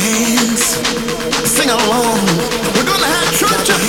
hands, sing along. We're gonna have church.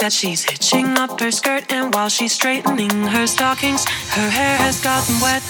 that she's hitching up her skirt, and while she's straightening her stockings, her hair has gotten wet.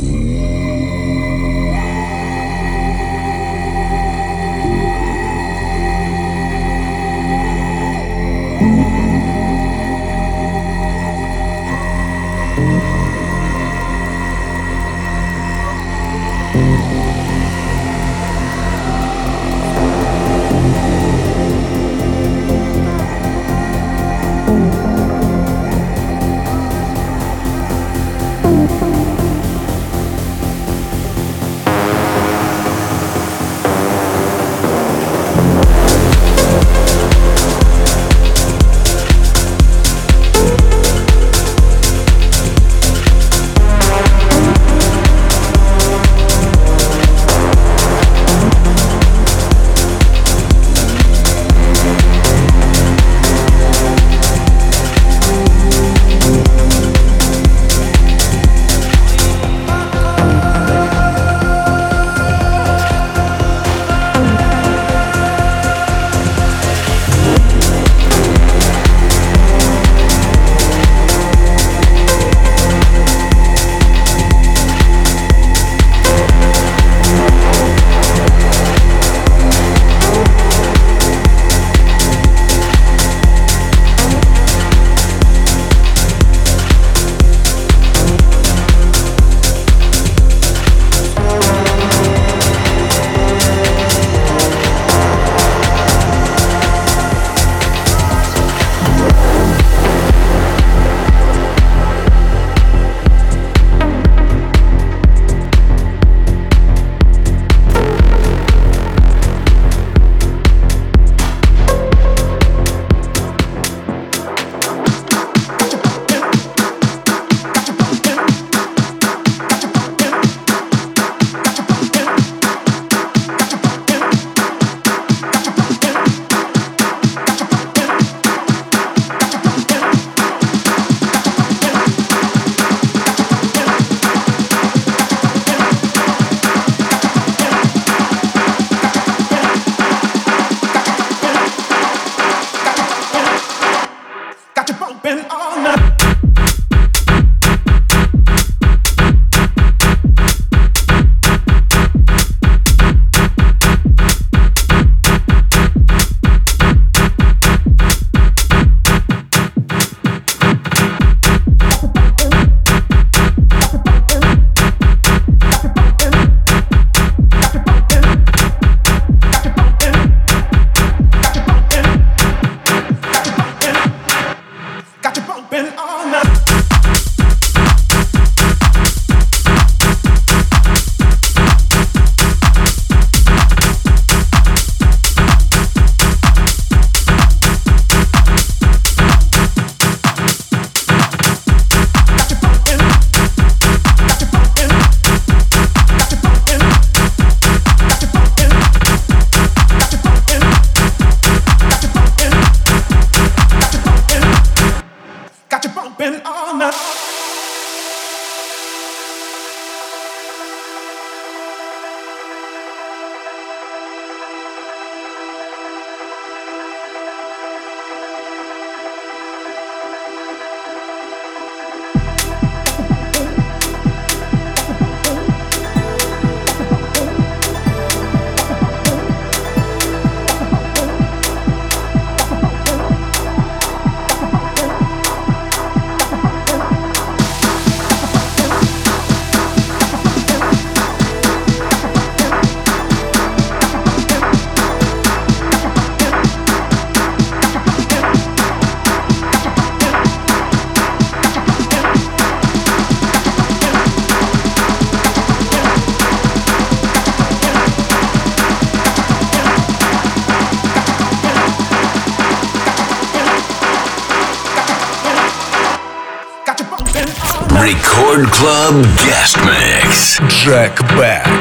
Mm. Club Guest Mix. Jack Back.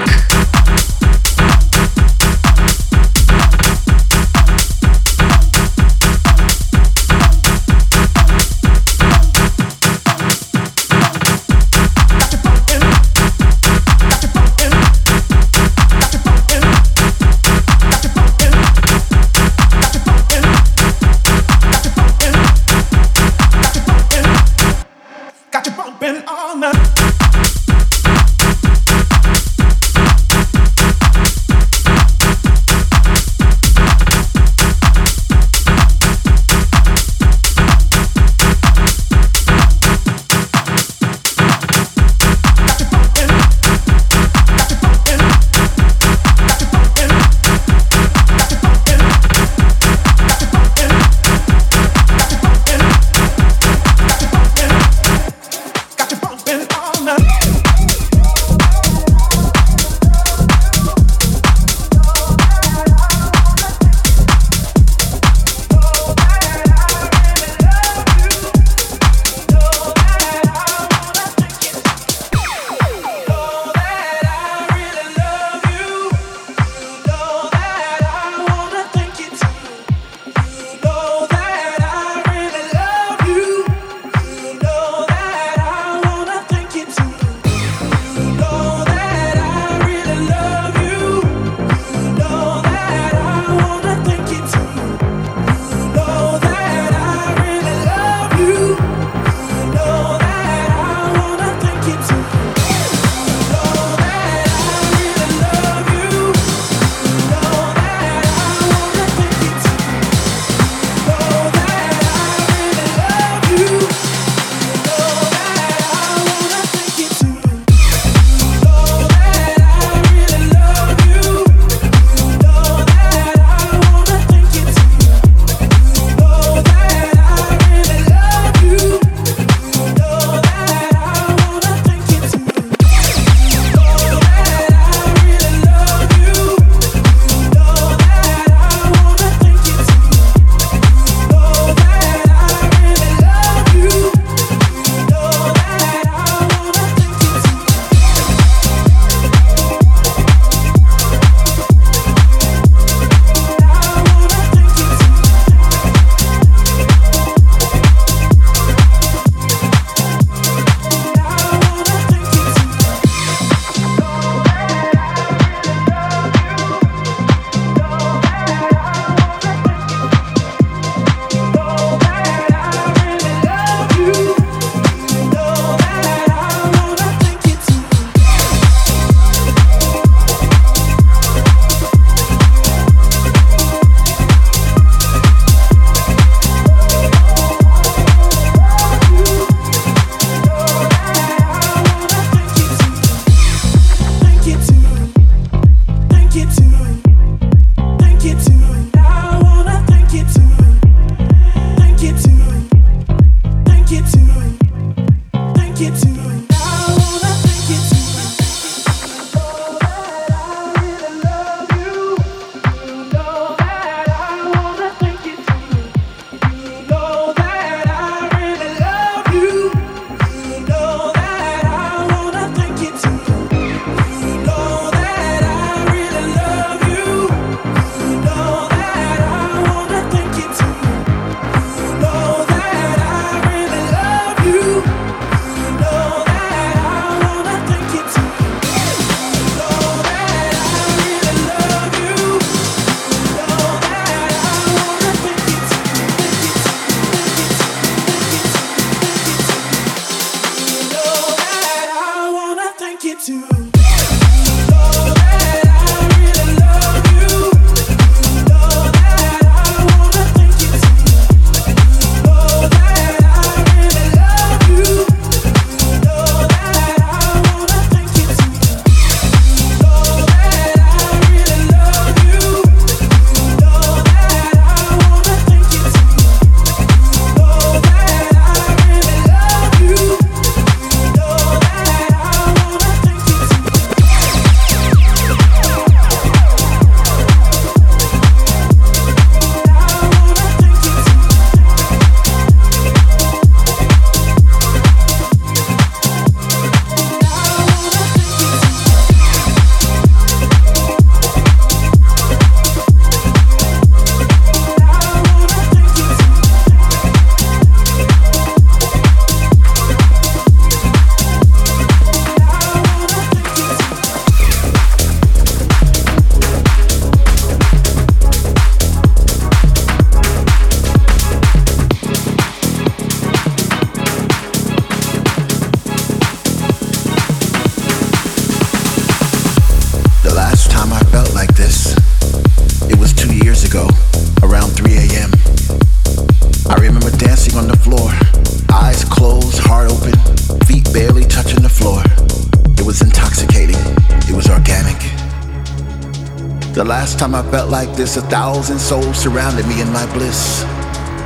Time I felt like this, a thousand souls surrounded me in my bliss.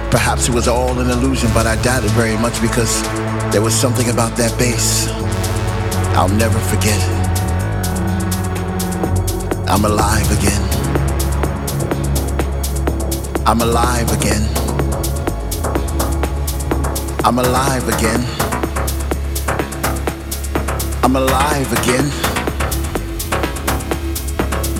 Perhaps it was all an illusion, but I doubt it very much because there was something about that bass I'll never forget. I'm alive again. I'm alive again. I'm alive again. I'm alive again.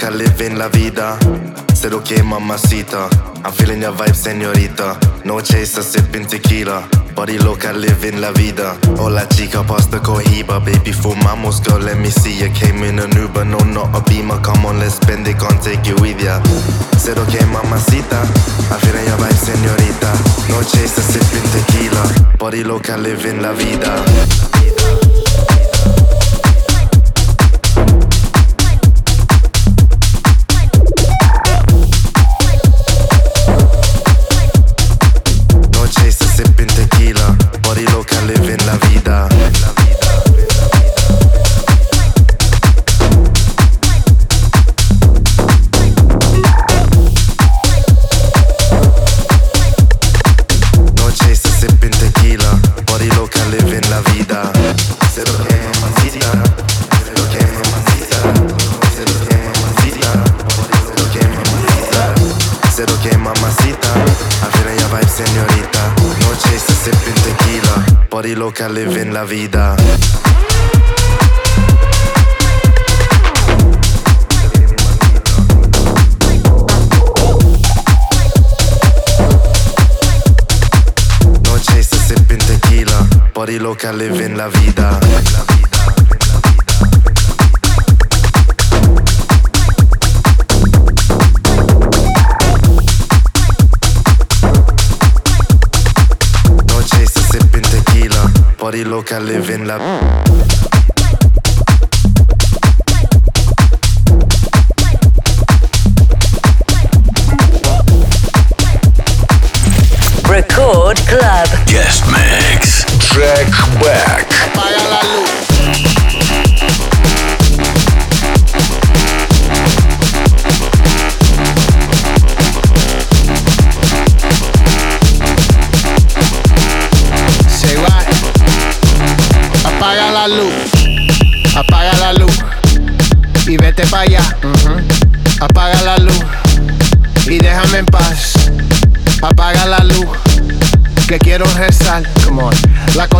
Body loca, living la vida. Said okay, mamacita. I'm feeling your vibe, señorita. No chaser, sipping tequila. Body loca, living la vida. Hola chica, pasta cohiba. Baby, fumamos, girl, let me see you. Came in an Uber, no, not a beamer. Come on, let's spend it, can't take you with ya. Said okay, mamacita. I'm feeling your vibe, señorita. No chaser, sipping tequila. Body loca, living la vida. Body loca, living la vida. No chaser, sipping tequila, body loca, living la vida. Tequila, body loca, living la Record Club. Guest mix. Jack back.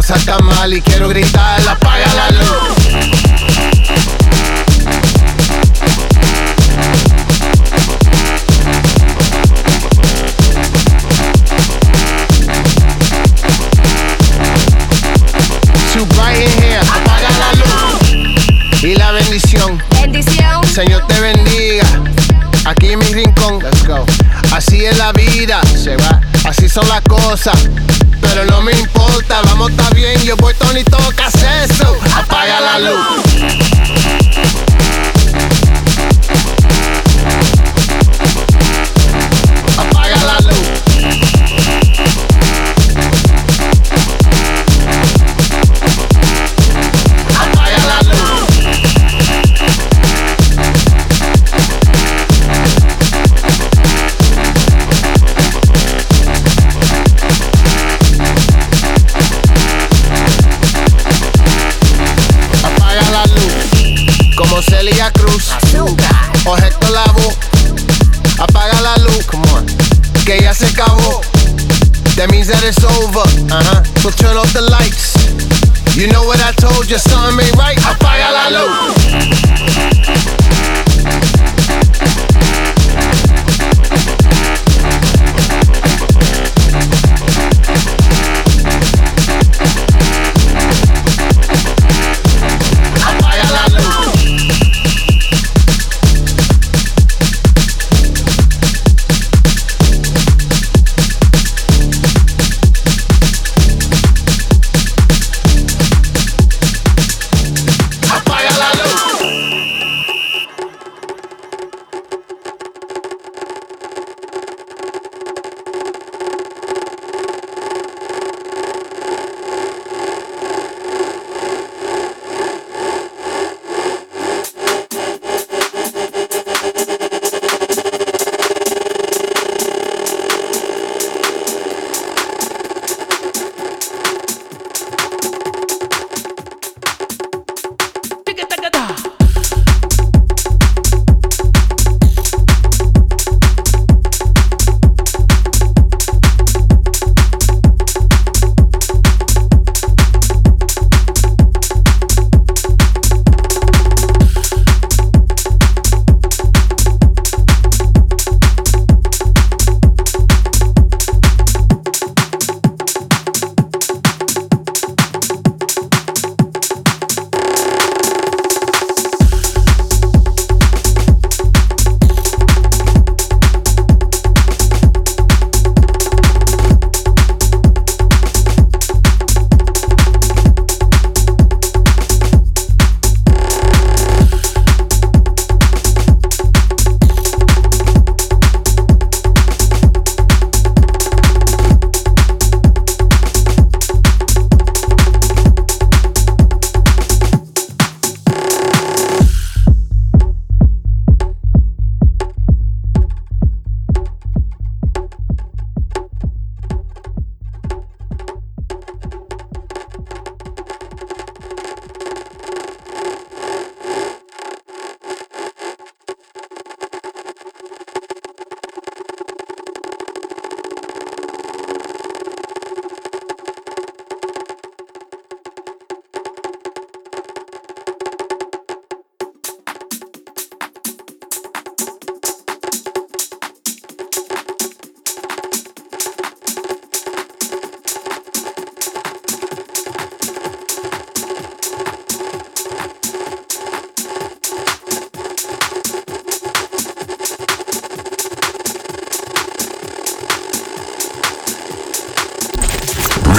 Cosa está mal y quiero gritar. Apaga la luz. Too bright in here. Apaga la luz. Y la bendición. Bendición. Señor te bendiga. Aquí en mi rincón. Let's go. Así es la vida. Se va. Así son las cosas. Pero no me importa. Vamos, está bien. Yo voy Tony toca eso. Apaga la luz. That it's over. Uh-huh. So turn off the lights. You know what I told you, something ain't right. Apaga la luz.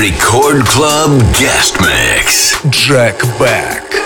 Record Club Guest Mix. Jack Back.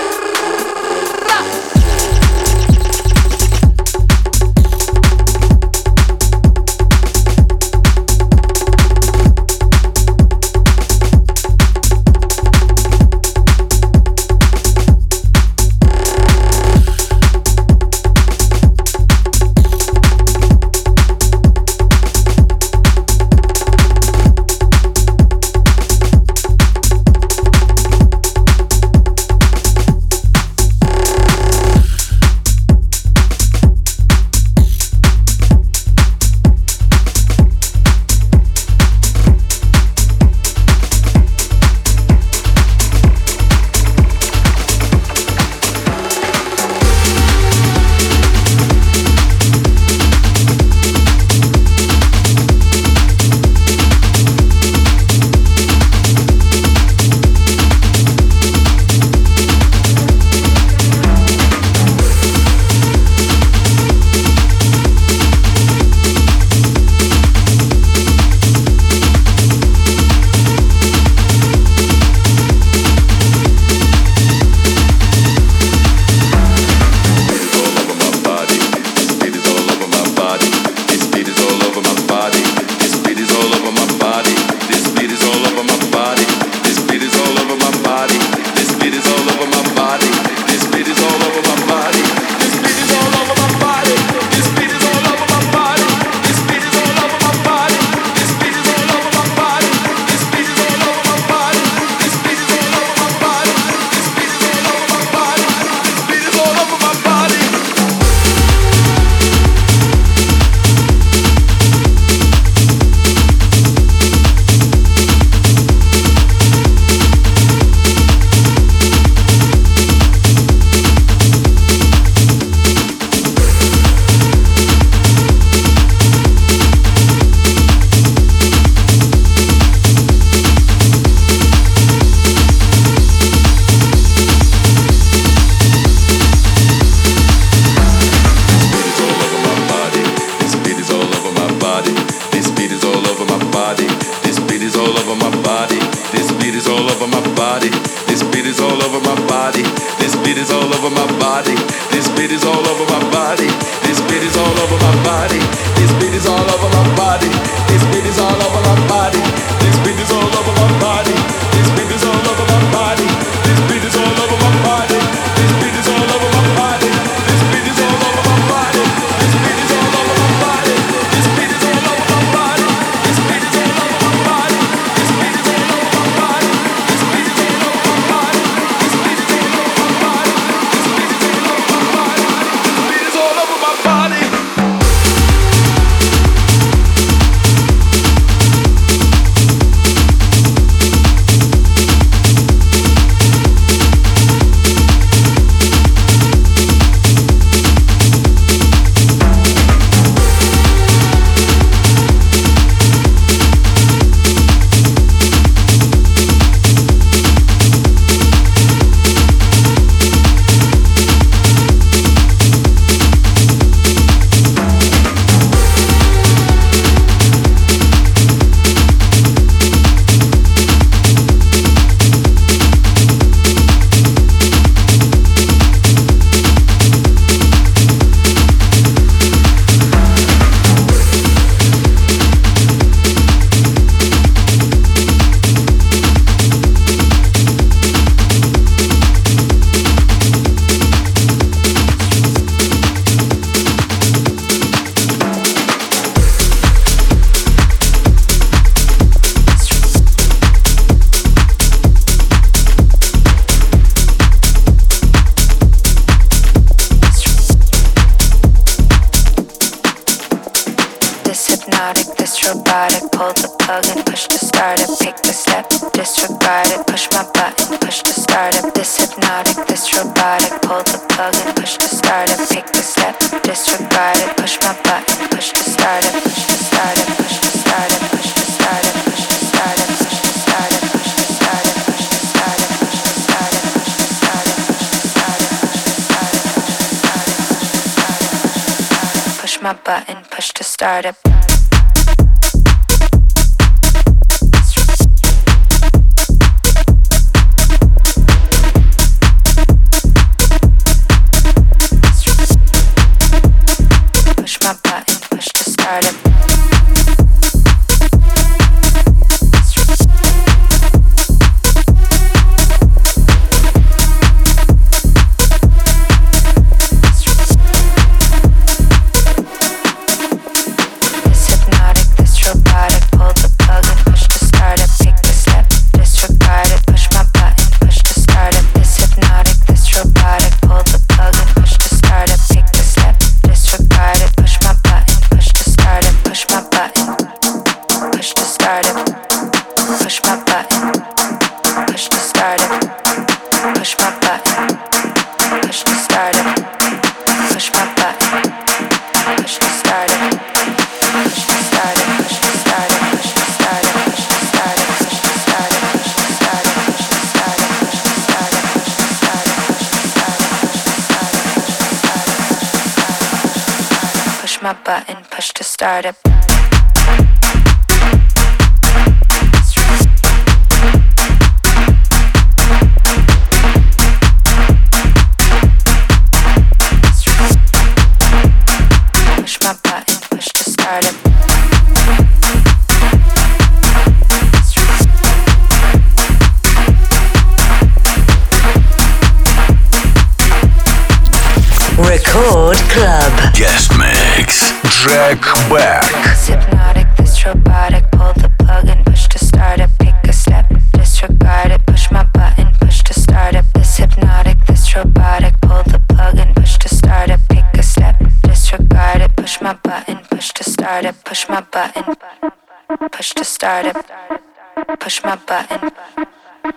my button,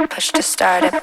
push to start it.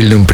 Tilde un